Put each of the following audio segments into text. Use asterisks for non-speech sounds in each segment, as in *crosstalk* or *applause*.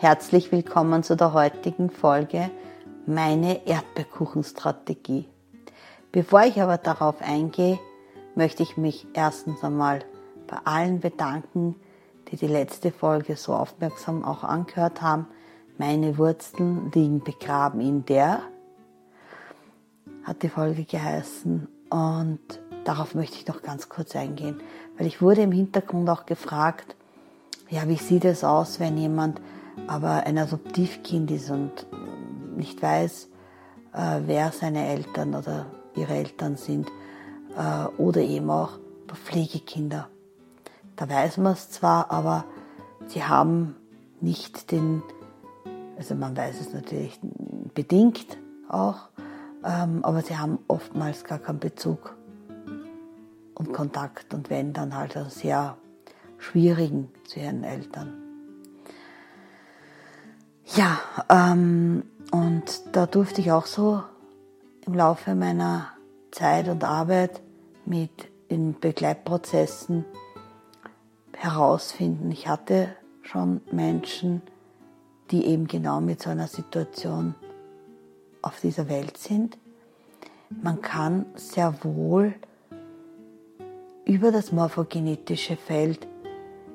Herzlich willkommen zu der heutigen Folge Meine Erdbeerkuchenstrategie. Bevor ich aber darauf eingehe, möchte ich mich erstens einmal bei allen bedanken, die die letzte Folge so aufmerksam auch angehört haben. Meine Wurzeln liegen begraben in der, hat die Folge geheißen. Und darauf möchte ich noch ganz kurz eingehen, weil ich wurde im Hintergrund auch gefragt, ja, wie sieht es aus, wenn jemand aber ein Adoptivkind ist und nicht weiß, äh, wer seine Eltern oder ihre Eltern sind äh, oder eben auch Pflegekinder. Da weiß man es zwar, aber sie haben nicht den, also man weiß es natürlich bedingt auch, ähm, aber sie haben oftmals gar keinen Bezug und Kontakt und wenn dann halt einen sehr schwierigen zu ihren Eltern. Ja, ähm, und da durfte ich auch so im Laufe meiner Zeit und Arbeit mit in Begleitprozessen herausfinden. Ich hatte schon Menschen, die eben genau mit so einer Situation auf dieser Welt sind. Man kann sehr wohl über das morphogenetische Feld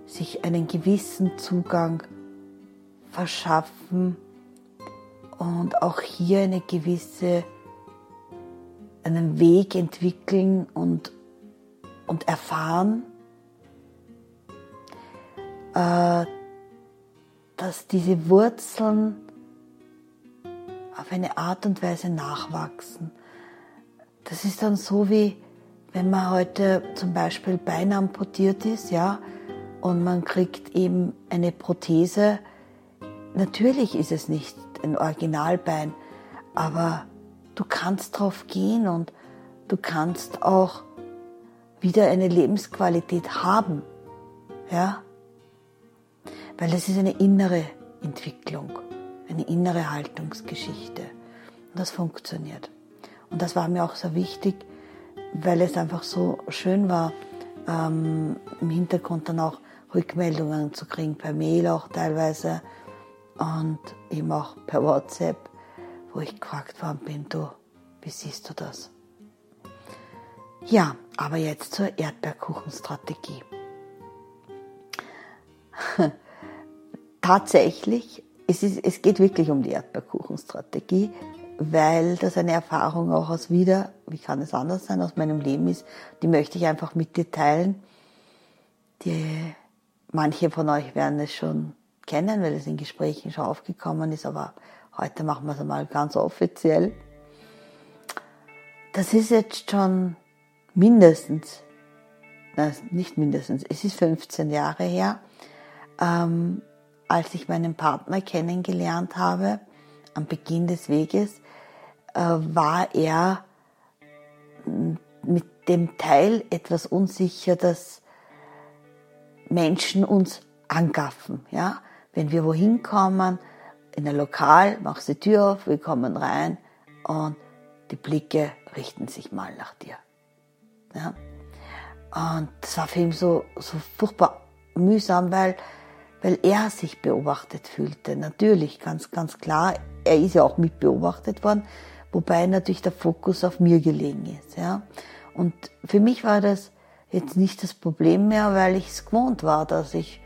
sich einen gewissen Zugang verschaffen und auch hier eine gewisse, einen Weg entwickeln und, und erfahren, äh, dass diese Wurzeln auf eine Art und Weise nachwachsen. Das ist dann so wie, wenn man heute zum Beispiel Bein amputiert ist, ja, und man kriegt eben eine Prothese. Natürlich ist es nicht ein Originalbein, aber du kannst drauf gehen und du kannst auch wieder eine Lebensqualität haben, ja, weil es ist eine innere Entwicklung eine innere Haltungsgeschichte. Und das funktioniert. Und das war mir auch so wichtig, weil es einfach so schön war, ähm, im Hintergrund dann auch Rückmeldungen zu kriegen, per Mail auch teilweise und eben auch per WhatsApp, wo ich gefragt worden bin, du, wie siehst du das? Ja, aber jetzt zur Erdbeerkuchenstrategie. *laughs* Tatsächlich es, ist, es geht wirklich um die Erdbeerkuchenstrategie, weil das eine Erfahrung auch aus wieder, wie kann es anders sein, aus meinem Leben ist. Die möchte ich einfach mit dir teilen. Die, manche von euch werden es schon kennen, weil es in Gesprächen schon aufgekommen ist, aber heute machen wir es einmal ganz offiziell. Das ist jetzt schon mindestens, nein, nicht mindestens, es ist 15 Jahre her, ähm, als ich meinen Partner kennengelernt habe, am Beginn des Weges, äh, war er mit dem Teil etwas unsicher, dass Menschen uns angaffen. Ja? Wenn wir wohin kommen, in ein Lokal, machst die Tür auf, wir kommen rein und die Blicke richten sich mal nach dir. Ja? Und das war für ihn so, so furchtbar mühsam, weil weil er sich beobachtet fühlte. Natürlich, ganz, ganz klar, er ist ja auch mit beobachtet worden, wobei natürlich der Fokus auf mir gelegen ist. Ja. Und für mich war das jetzt nicht das Problem mehr, weil ich es gewohnt war, dass ich,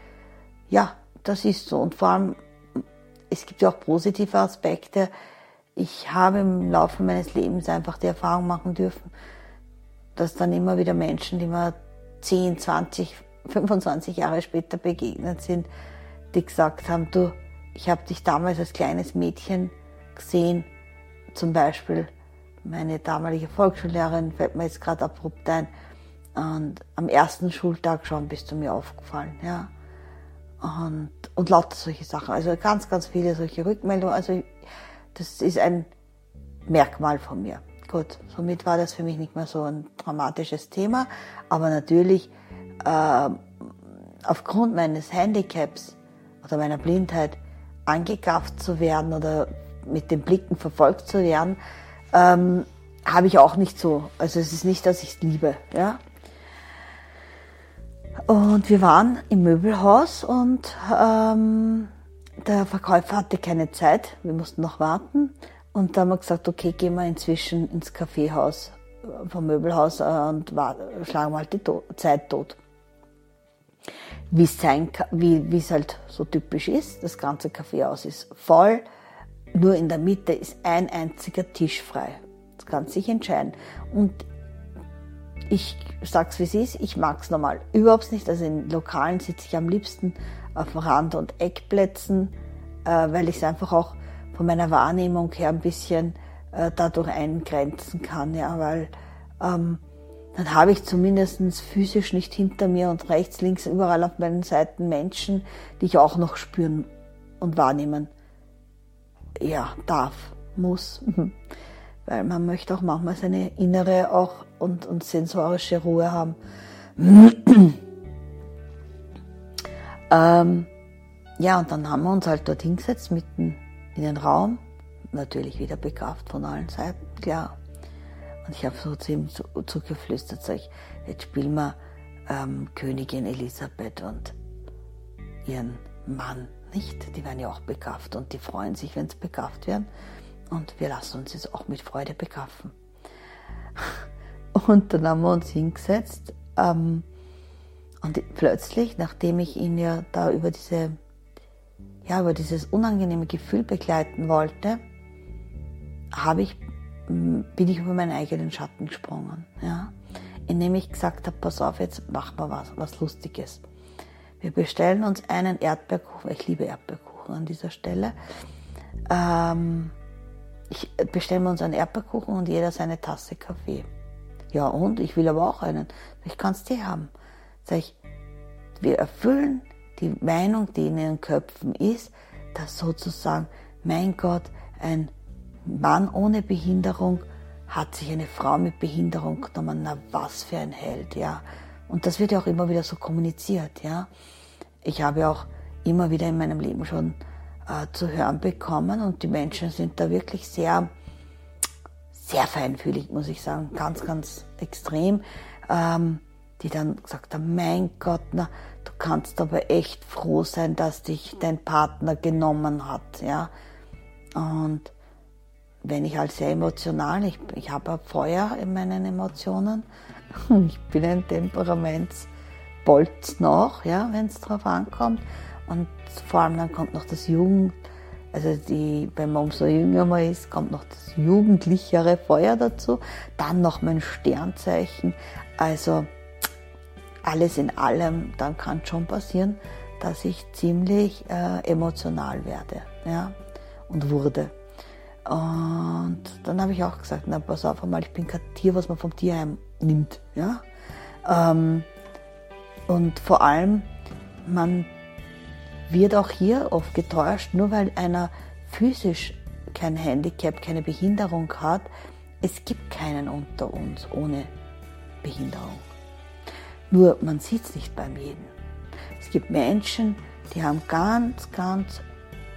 ja, das ist so. Und vor allem, es gibt ja auch positive Aspekte. Ich habe im Laufe meines Lebens einfach die Erfahrung machen dürfen, dass dann immer wieder Menschen, die mir 10, 20, 25 Jahre später begegnet sind, die gesagt haben, du, ich habe dich damals als kleines Mädchen gesehen, zum Beispiel meine damalige Volksschullehrerin fällt mir jetzt gerade abrupt ein und am ersten Schultag schon bist du mir aufgefallen, ja. Und, und lauter solche Sachen. Also ganz, ganz viele solche Rückmeldungen. Also das ist ein Merkmal von mir. Gut, somit war das für mich nicht mehr so ein dramatisches Thema. Aber natürlich äh, aufgrund meines Handicaps oder meiner Blindheit angegafft zu werden oder mit den Blicken verfolgt zu werden, ähm, habe ich auch nicht so. Also es ist nicht, dass ich es liebe. Ja? Und wir waren im Möbelhaus und ähm, der Verkäufer hatte keine Zeit, wir mussten noch warten. Und da haben wir gesagt, okay, gehen wir inzwischen ins Kaffeehaus vom Möbelhaus und schlagen wir halt die Zeit tot. Wie es sein wie es halt so typisch ist, das ganze Kaffeehaus ist voll, nur in der Mitte ist ein einziger Tisch frei. Das kann sich entscheiden. Und ich sag's wie es ist, ich mag's normal überhaupt nicht. Also in Lokalen sitze ich am liebsten auf Rand- und Eckplätzen, äh, weil ich es einfach auch von meiner Wahrnehmung her ein bisschen äh, dadurch eingrenzen kann, ja, weil ähm, dann habe ich zumindest physisch nicht hinter mir und rechts, links, überall auf meinen Seiten Menschen, die ich auch noch spüren und wahrnehmen ja, darf, muss. *laughs* Weil man möchte auch manchmal seine innere auch und, und sensorische Ruhe haben. *clears throat* ähm, ja, und dann haben wir uns halt dort hingesetzt, mitten in den Raum. Natürlich wieder begabt von allen Seiten, klar. Und ich habe so zu ihm zugeflüstert, sag ich, jetzt spielen wir ähm, Königin Elisabeth und ihren Mann nicht. Die werden ja auch begafft und die freuen sich, wenn sie begafft werden. Und wir lassen uns jetzt auch mit Freude begaffen. Und dann haben wir uns hingesetzt. Ähm, und plötzlich, nachdem ich ihn ja da über diese, ja, über dieses unangenehme Gefühl begleiten wollte, habe ich, bin ich über meinen eigenen Schatten gesprungen, ja. Indem ich gesagt habe, pass auf, jetzt machen wir was, was Lustiges. Wir bestellen uns einen Erdbeerkuchen. Ich liebe Erdbeerkuchen an dieser Stelle. Ähm, ich bestellen wir uns einen Erdbeerkuchen und jeder seine Tasse Kaffee. Ja, und ich will aber auch einen. Ich kann es dir haben. Sag ich, wir erfüllen die Meinung, die in ihren Köpfen ist, dass sozusagen, mein Gott, ein Mann ohne Behinderung hat sich eine Frau mit Behinderung genommen. Na, was für ein Held, ja. Und das wird ja auch immer wieder so kommuniziert, ja. Ich habe auch immer wieder in meinem Leben schon äh, zu hören bekommen und die Menschen sind da wirklich sehr, sehr feinfühlig, muss ich sagen, ganz, ganz extrem, ähm, die dann gesagt haben, mein Gott, na, du kannst aber echt froh sein, dass dich dein Partner genommen hat, ja. Und wenn ich halt sehr emotional, ich, ich habe Feuer in meinen Emotionen, *laughs* Ich bin ein Temperamentsbolz noch, ja, wenn es drauf ankommt. Und vor allem dann kommt noch das Jugend, also die, wenn man umso jünger man ist, kommt noch das jugendlichere Feuer dazu. Dann noch mein Sternzeichen. Also alles in allem, dann kann schon passieren, dass ich ziemlich äh, emotional werde, ja, und wurde. Und dann habe ich auch gesagt, na pass auf einmal, ich bin kein Tier, was man vom Tierheim nimmt. Ja? Ähm, und vor allem, man wird auch hier oft getäuscht, nur weil einer physisch kein Handicap, keine Behinderung hat. Es gibt keinen unter uns ohne Behinderung. Nur man sieht es nicht beim jeden. Es gibt Menschen, die haben ganz, ganz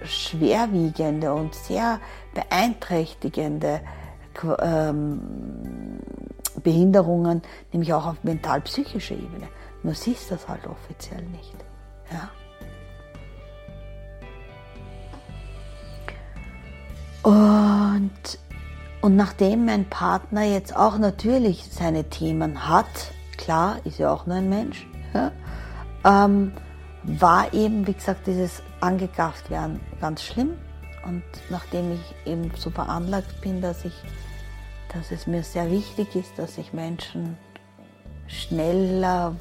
schwerwiegende und sehr beeinträchtigende ähm, Behinderungen, nämlich auch auf mental-psychischer Ebene. Nur siehst das halt offiziell nicht. Ja? Und, und nachdem mein Partner jetzt auch natürlich seine Themen hat, klar, ist ja auch nur ein Mensch, ja, ähm, war eben, wie gesagt, dieses angegafft werden ganz schlimm. Und nachdem ich eben so veranlagt bin, dass ich dass es mir sehr wichtig ist, dass sich Menschen schneller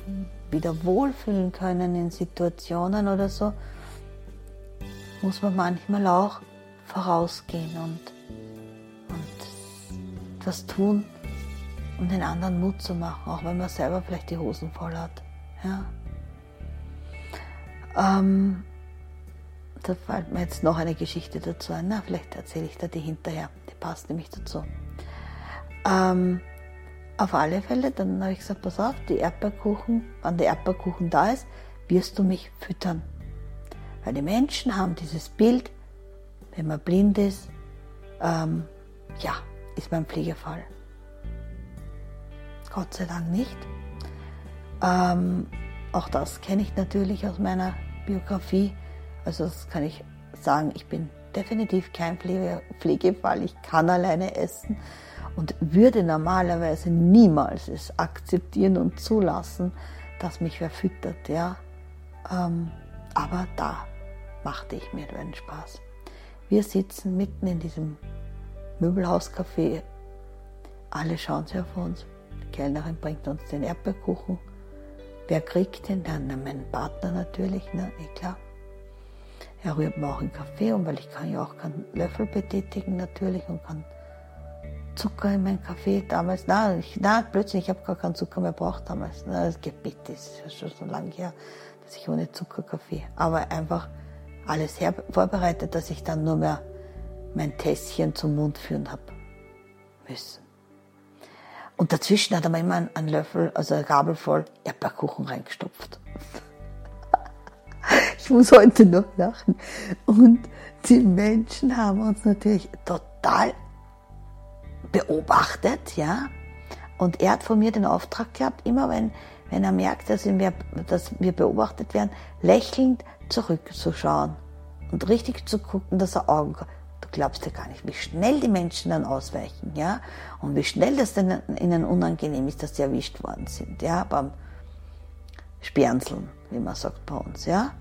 wieder wohlfühlen können in Situationen oder so, muss man manchmal auch vorausgehen und, und das tun, um den anderen Mut zu machen, auch wenn man selber vielleicht die Hosen voll hat. Ja. Ähm, da fällt mir jetzt noch eine Geschichte dazu ein. Na, vielleicht erzähle ich da die hinterher. Die passt nämlich dazu. Ähm, auf alle Fälle, dann habe ich gesagt, pass auf, die Erdbeerkuchen, wenn der Erdbeerkuchen da ist, wirst du mich füttern. Weil die Menschen haben dieses Bild, wenn man blind ist, ähm, ja, ist man Pflegefall. Gott sei Dank nicht. Ähm, auch das kenne ich natürlich aus meiner Biografie. Also das kann ich sagen, ich bin definitiv kein Pflege, Pflegefall, ich kann alleine essen und würde normalerweise niemals es akzeptieren und zulassen, dass mich wer füttert, ja. Ähm, aber da machte ich mir einen Spaß. Wir sitzen mitten in diesem Möbelhauscafé. Alle schauen sie auf uns. Die Kellnerin bringt uns den Erdbeerkuchen. Wer kriegt den dann? Mein Partner natürlich, ne? Eh klar. Er rührt mir auch einen Kaffee um, weil ich kann ja auch keinen Löffel betätigen natürlich und kann Zucker in meinen Kaffee damals. Na, ich, na plötzlich, ich habe gar keinen Zucker mehr braucht damals. Na, das Gebet ist schon so lange her, dass ich ohne Zucker Kaffee. Aber einfach alles her vorbereitet, dass ich dann nur mehr mein Tässchen zum Mund führen habe müssen. Und dazwischen hat er mir immer einen Löffel, also eine Gabel voll Erdbeerkuchen reingestopft. *laughs* ich muss heute noch lachen. Und die Menschen haben uns natürlich total beobachtet, ja. Und er hat von mir den Auftrag gehabt, immer wenn, wenn er merkt, dass wir, dass wir beobachtet werden, lächelnd zurückzuschauen und richtig zu gucken, dass er Augen Du glaubst ja gar nicht, wie schnell die Menschen dann ausweichen, ja, und wie schnell das dann ihnen unangenehm ist, dass sie erwischt worden sind, ja, beim Sperrnseln, wie man sagt bei uns, ja.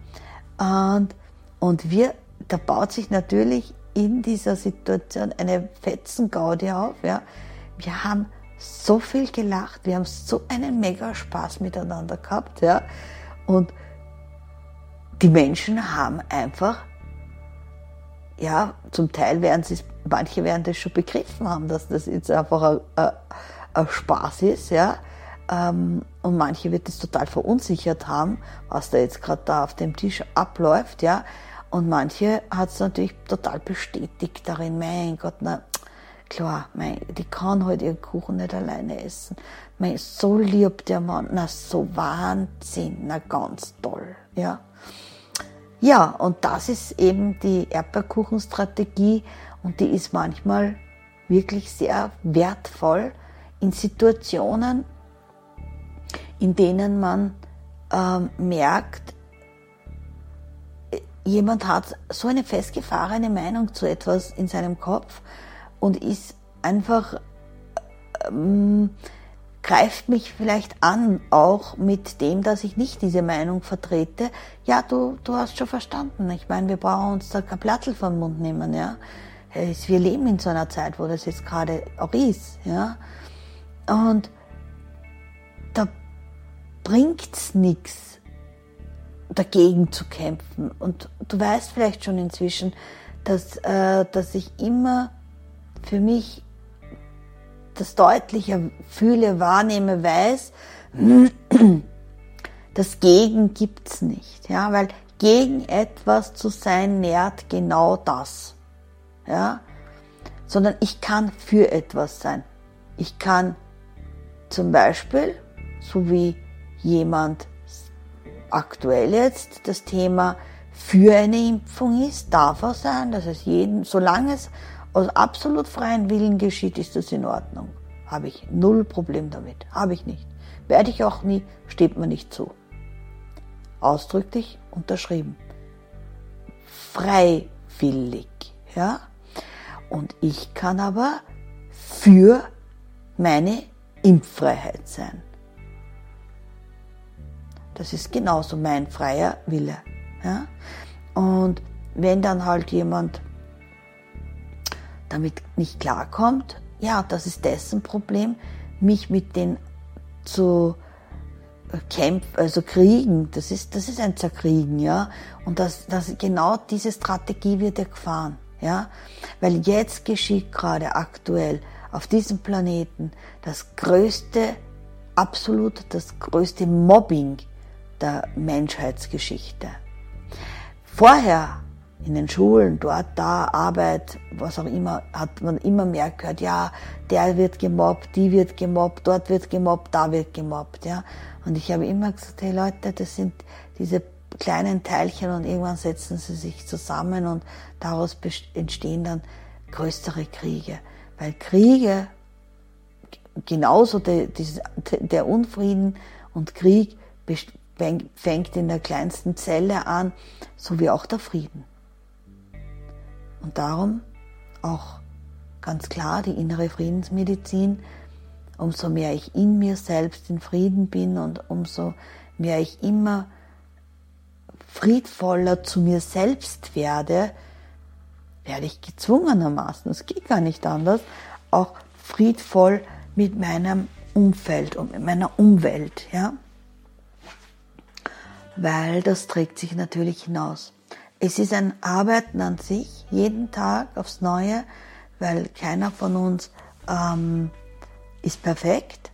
Und, und wir, da baut sich natürlich in dieser Situation eine Fetzengaudi auf. Ja. Wir haben so viel gelacht, wir haben so einen mega Spaß miteinander gehabt. Ja. Und die Menschen haben einfach, ja, zum Teil werden sie, manche werden das schon begriffen haben, dass das jetzt einfach ein, ein, ein Spaß ist, ja. Ähm, und manche wird es total verunsichert haben, was da jetzt gerade da auf dem Tisch abläuft, ja. Und manche hat es natürlich total bestätigt darin, mein Gott, na, klar, mein, die kann halt ihren Kuchen nicht alleine essen. Mein, so lieb der Mann, na, so Wahnsinn, na, ganz toll, ja. Ja, und das ist eben die Erdbeerkuchenstrategie und die ist manchmal wirklich sehr wertvoll in Situationen, in denen man ähm, merkt, jemand hat so eine festgefahrene Meinung zu etwas in seinem Kopf und ist einfach, ähm, greift mich vielleicht an, auch mit dem, dass ich nicht diese Meinung vertrete. Ja, du, du hast schon verstanden. Ich meine, wir brauchen uns da kein Plattel vom Mund nehmen, ja. Wir leben in so einer Zeit, wo das jetzt gerade auch ist, ja. Und da bringt's nichts dagegen zu kämpfen. Und du weißt vielleicht schon inzwischen, dass, äh, dass ich immer für mich das deutlicher fühle, wahrnehme, weiß, *clears throat* das Gegen gibt's nicht, ja, weil gegen etwas zu sein nährt genau das, ja, sondern ich kann für etwas sein. Ich kann zum Beispiel, so wie jemand aktuell jetzt das Thema für eine Impfung ist, darf er sein, dass es jeden, solange es aus absolut freien Willen geschieht, ist das in Ordnung. Habe ich null Problem damit. Habe ich nicht. Werde ich auch nie, steht mir nicht zu. Ausdrücklich unterschrieben. Freiwillig, ja. Und ich kann aber für meine Impffreiheit sein. Das ist genauso mein freier Wille. Ja? Und wenn dann halt jemand damit nicht klarkommt, ja, das ist dessen Problem, mich mit den zu kämpfen, also kriegen, das ist, das ist ein Zerkriegen, ja. Und das, das, genau diese Strategie wird ja gefahren, ja. Weil jetzt geschieht gerade aktuell auf diesem Planeten das größte, absolut das größte Mobbing der Menschheitsgeschichte. Vorher in den Schulen, dort, da, Arbeit, was auch immer, hat man immer mehr gehört, ja, der wird gemobbt, die wird gemobbt, dort wird gemobbt, da wird gemobbt, ja. Und ich habe immer gesagt, hey Leute, das sind diese kleinen Teilchen und irgendwann setzen sie sich zusammen und daraus entstehen dann größere Kriege. Weil Kriege, genauso der, Unfrieden und Krieg fängt in der kleinsten Zelle an, so wie auch der Frieden. Und darum auch ganz klar die innere Friedensmedizin. Umso mehr ich in mir selbst in Frieden bin und umso mehr ich immer friedvoller zu mir selbst werde, werde ich gezwungenermaßen, es geht gar nicht anders, auch friedvoll mit meinem Umfeld und mit meiner Umwelt, ja. Weil das trägt sich natürlich hinaus. Es ist ein Arbeiten an sich, jeden Tag aufs Neue, weil keiner von uns ähm, ist perfekt.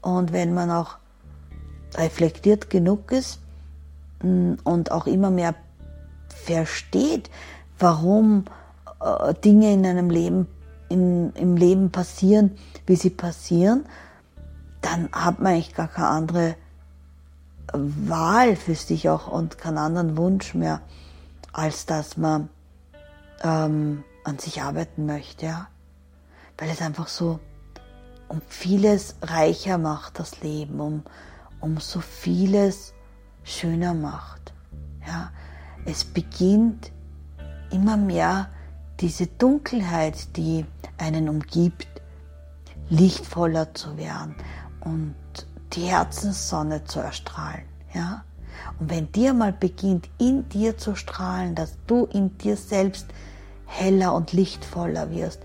Und wenn man auch reflektiert genug ist mm, und auch immer mehr versteht, warum äh, Dinge in einem Leben, in, im Leben passieren, wie sie passieren, dann hat man eigentlich gar keine andere Wahl für sich auch und keinen anderen Wunsch mehr, als dass man ähm, an sich arbeiten möchte, ja. Weil es einfach so um vieles reicher macht, das Leben, um, um so vieles schöner macht. Ja. Es beginnt immer mehr diese Dunkelheit, die einen umgibt, lichtvoller zu werden und die Herzenssonne zu erstrahlen. Ja? Und wenn dir mal beginnt, in dir zu strahlen, dass du in dir selbst heller und lichtvoller wirst,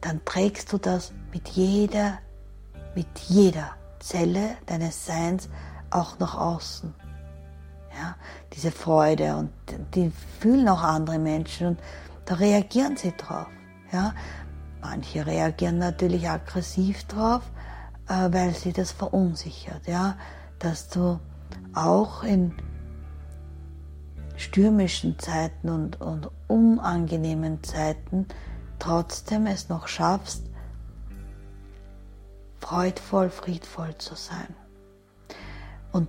dann trägst du das mit jeder, mit jeder Zelle deines Seins auch nach außen. Ja, diese Freude und die fühlen auch andere Menschen und da reagieren sie drauf. Ja, manche reagieren natürlich aggressiv drauf, äh, weil sie das verunsichert. Ja, dass du auch in stürmischen Zeiten und, und unangenehmen Zeiten trotzdem es noch schaffst, freudvoll, friedvoll zu sein. Und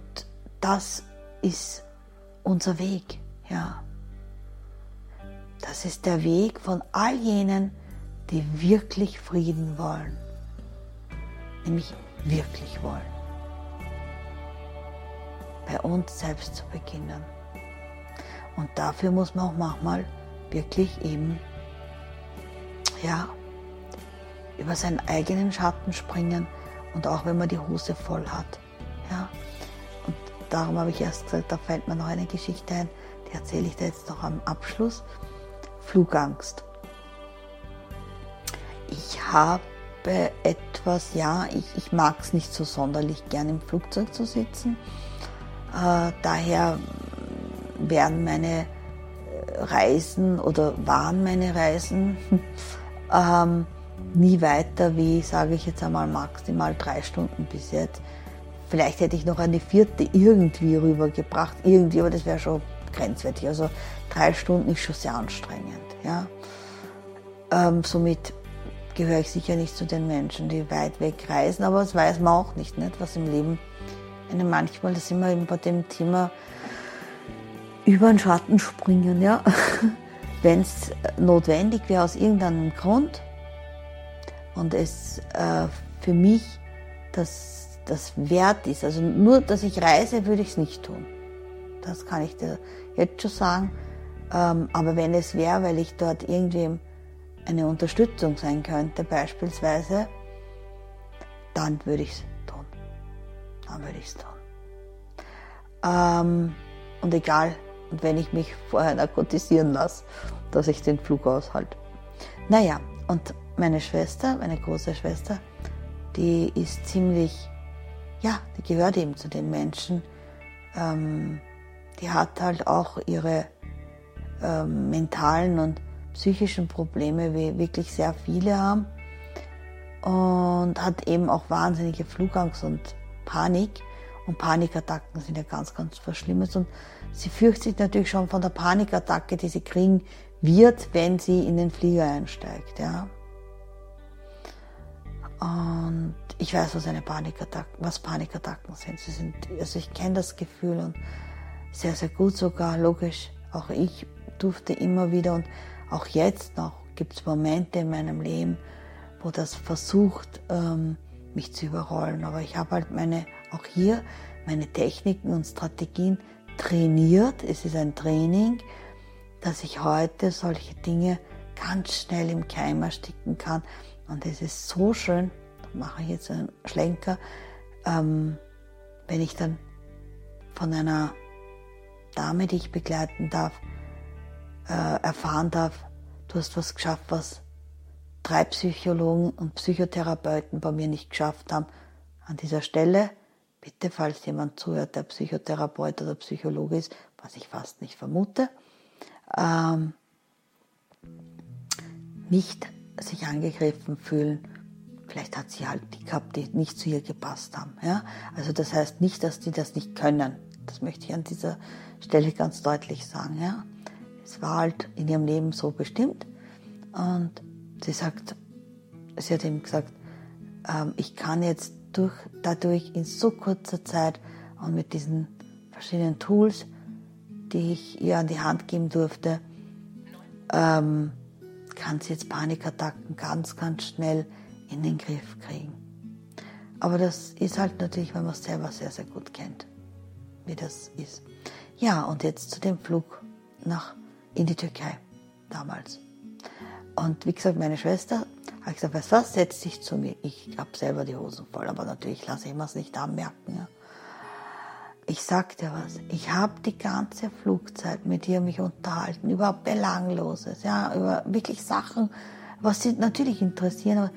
das ist unser Weg, ja. Das ist der Weg von all jenen, die wirklich Frieden wollen. Nämlich wirklich wollen. Bei uns selbst zu beginnen. Und dafür muss man auch manchmal wirklich eben, ja, über seinen eigenen Schatten springen und auch wenn man die Hose voll hat. Ja. Und darum habe ich erst gesagt, da fällt mir noch eine Geschichte ein, die erzähle ich dir jetzt noch am Abschluss. Flugangst. Ich habe etwas, ja, ich, ich mag es nicht so sonderlich gern im Flugzeug zu sitzen. Äh, daher werden meine Reisen oder waren meine Reisen *laughs* ähm, nie weiter wie, sage ich jetzt einmal, maximal drei Stunden bis jetzt. Vielleicht hätte ich noch eine vierte irgendwie rübergebracht, irgendwie, aber das wäre schon grenzwertig. Also drei Stunden ist schon sehr anstrengend. Ja? Ähm, somit gehöre ich sicher nicht zu den Menschen, die weit weg reisen, aber das weiß man auch nicht, nicht was im Leben einem manchmal, sind wir eben bei dem Thema über den Schatten springen, ja. *laughs* Wenn es notwendig wäre aus irgendeinem Grund und es äh, für mich das, das wert ist, also nur, dass ich reise, würde ich es nicht tun. Das kann ich dir jetzt schon sagen. Ähm, aber wenn es wäre, weil ich dort irgendwem eine Unterstützung sein könnte, beispielsweise, dann würde ich es. Dann würde ich es tun. Ähm, und egal, wenn ich mich *laughs* vorher narkotisieren lasse, dass ich den Flug aushalte. Naja, und meine Schwester, meine große Schwester, die ist ziemlich, ja, die gehört eben zu den Menschen, ähm, die hat halt auch ihre ähm, mentalen und psychischen Probleme, wie wirklich sehr viele haben. Und hat eben auch wahnsinnige Flugangst und Panik. Und Panikattacken sind ja ganz, ganz was Schlimmes. Und sie fürchtet sich natürlich schon von der Panikattacke, die sie kriegen wird, wenn sie in den Flieger einsteigt. Ja. Und ich weiß, was eine Panikattacken, was Panikattacken sind. Sie sind, also ich kenne das Gefühl und sehr, sehr gut sogar, logisch. Auch ich durfte immer wieder und auch jetzt noch gibt es Momente in meinem Leben, wo das versucht, ähm, mich zu überrollen. Aber ich habe halt meine, auch hier meine Techniken und Strategien trainiert. Es ist ein Training, dass ich heute solche Dinge ganz schnell im Keim ersticken kann. Und es ist so schön, da mache ich jetzt einen Schlenker, ähm, wenn ich dann von einer Dame, die ich begleiten darf, äh, erfahren darf, du hast was geschafft, was drei Psychologen und Psychotherapeuten bei mir nicht geschafft haben. An dieser Stelle, bitte, falls jemand zuhört, der Psychotherapeut oder Psychologe ist, was ich fast nicht vermute, ähm, nicht sich angegriffen fühlen. Vielleicht hat sie halt die gehabt, die nicht zu ihr gepasst haben. Ja? Also das heißt nicht, dass die das nicht können. Das möchte ich an dieser Stelle ganz deutlich sagen. Ja? Es war halt in ihrem Leben so bestimmt. Und sie sagt, sie hat ihm gesagt, ähm, ich kann jetzt durch, dadurch in so kurzer Zeit und mit diesen verschiedenen Tools, die ich ihr an die Hand geben durfte, ähm, kann sie jetzt Panikattacken ganz, ganz schnell in den Griff kriegen. Aber das ist halt natürlich, wenn man es selber sehr, sehr gut kennt, wie das ist. Ja, und jetzt zu dem Flug nach in die Türkei damals. Und wie gesagt, meine Schwester hat gesagt, weißt du was, setz dich zu mir. Ich habe selber die Hosen voll, aber natürlich lasse ich mir es nicht anmerken. Ja. Ich sag dir was, ich habe die ganze Flugzeit mit ihr mich unterhalten über Belangloses, ja, über wirklich Sachen, was sie natürlich interessieren, aber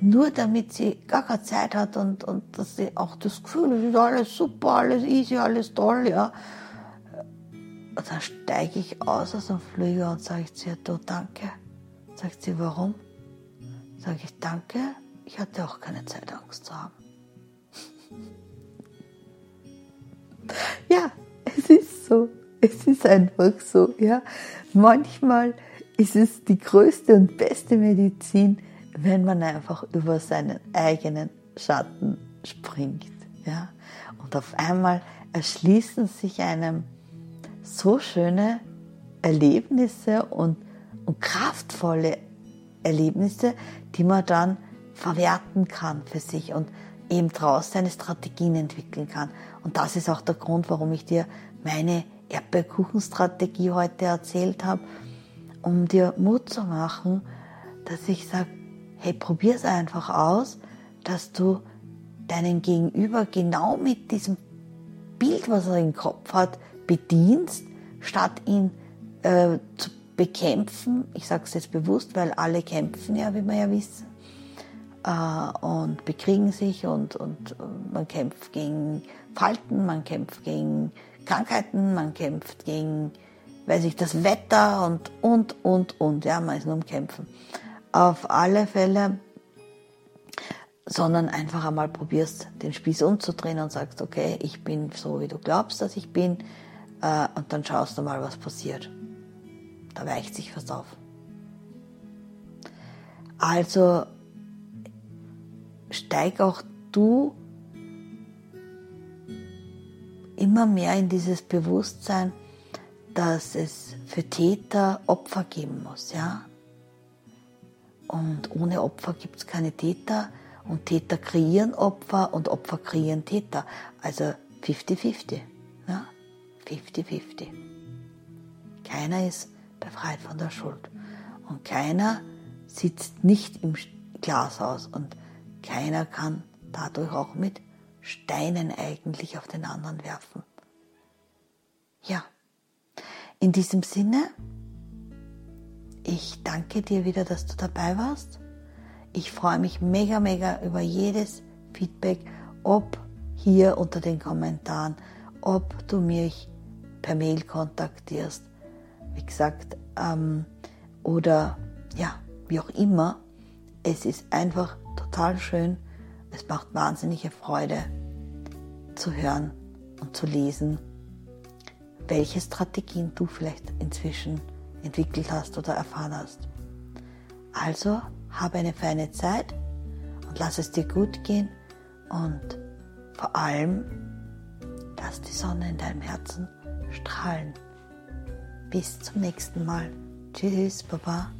nur damit sie gar keine Zeit hat und, und dass sie auch das Gefühl, es ist alles super, alles easy, alles toll, ja. Und dann steige ich aus aus dem Flüger und sage zu ihr, du, danke. Sagt sie, warum? Sage ich, danke, ich hatte auch keine Zeit, Angst zu haben. *laughs* ja, es ist so. Es ist einfach so, ja. Manchmal ist es die größte und beste Medizin, wenn man einfach über seinen eigenen Schatten springt, ja. Und auf einmal erschließen sich einem so schöne Erlebnisse und, und kraftvolle Erlebnisse, die man dann verwerten kann für sich und eben daraus seine Strategien entwickeln kann. Und das ist auch der Grund, warum ich dir meine Erdbeerkuchenstrategie heute erzählt habe, um dir Mut zu machen, dass ich sage, hey, probier es einfach aus, dass du deinen Gegenüber genau mit diesem Bild, was er im Kopf hat, bedienst, statt ihn äh, zu bekämpfen. Ich sage es jetzt bewusst, weil alle kämpfen ja, wie wir ja wissen, äh, und bekriegen sich und, und man kämpft gegen Falten, man kämpft gegen Krankheiten, man kämpft gegen, weiß ich, das Wetter und, und, und, und, ja, man ist nur am Kämpfen. Auf alle Fälle sondern einfach einmal probierst, den Spieß umzudrehen und sagst, okay, ich bin so, wie du glaubst, dass ich bin, äh, und dann schaust du mal, was passiert. Da weicht sich was auf. Also steig auch du immer mehr in dieses Bewusstsein, dass es für Täter Opfer geben muss, ja. Und ohne Opfer gibt es keine Täter und Täter kreieren Opfer und Opfer kreieren Täter. Also 50-50. 50-50. Keiner ist befreit von der Schuld. Und keiner sitzt nicht im Glashaus und keiner kann dadurch auch mit Steinen eigentlich auf den anderen werfen. Ja, in diesem Sinne, ich danke dir wieder, dass du dabei warst. Ich freue mich mega, mega über jedes Feedback, ob hier unter den Kommentaren, ob du mich per Mail kontaktierst, wie gesagt, ähm, oder ja, wie auch immer. Es ist einfach total schön. Es macht wahnsinnige Freude zu hören und zu lesen, welche Strategien du vielleicht inzwischen entwickelt hast oder erfahren hast. Also habe eine feine Zeit und lass es dir gut gehen und vor allem lass die Sonne in deinem Herzen strahlen. Bis zum nächsten Mal. Tschüss, Baba.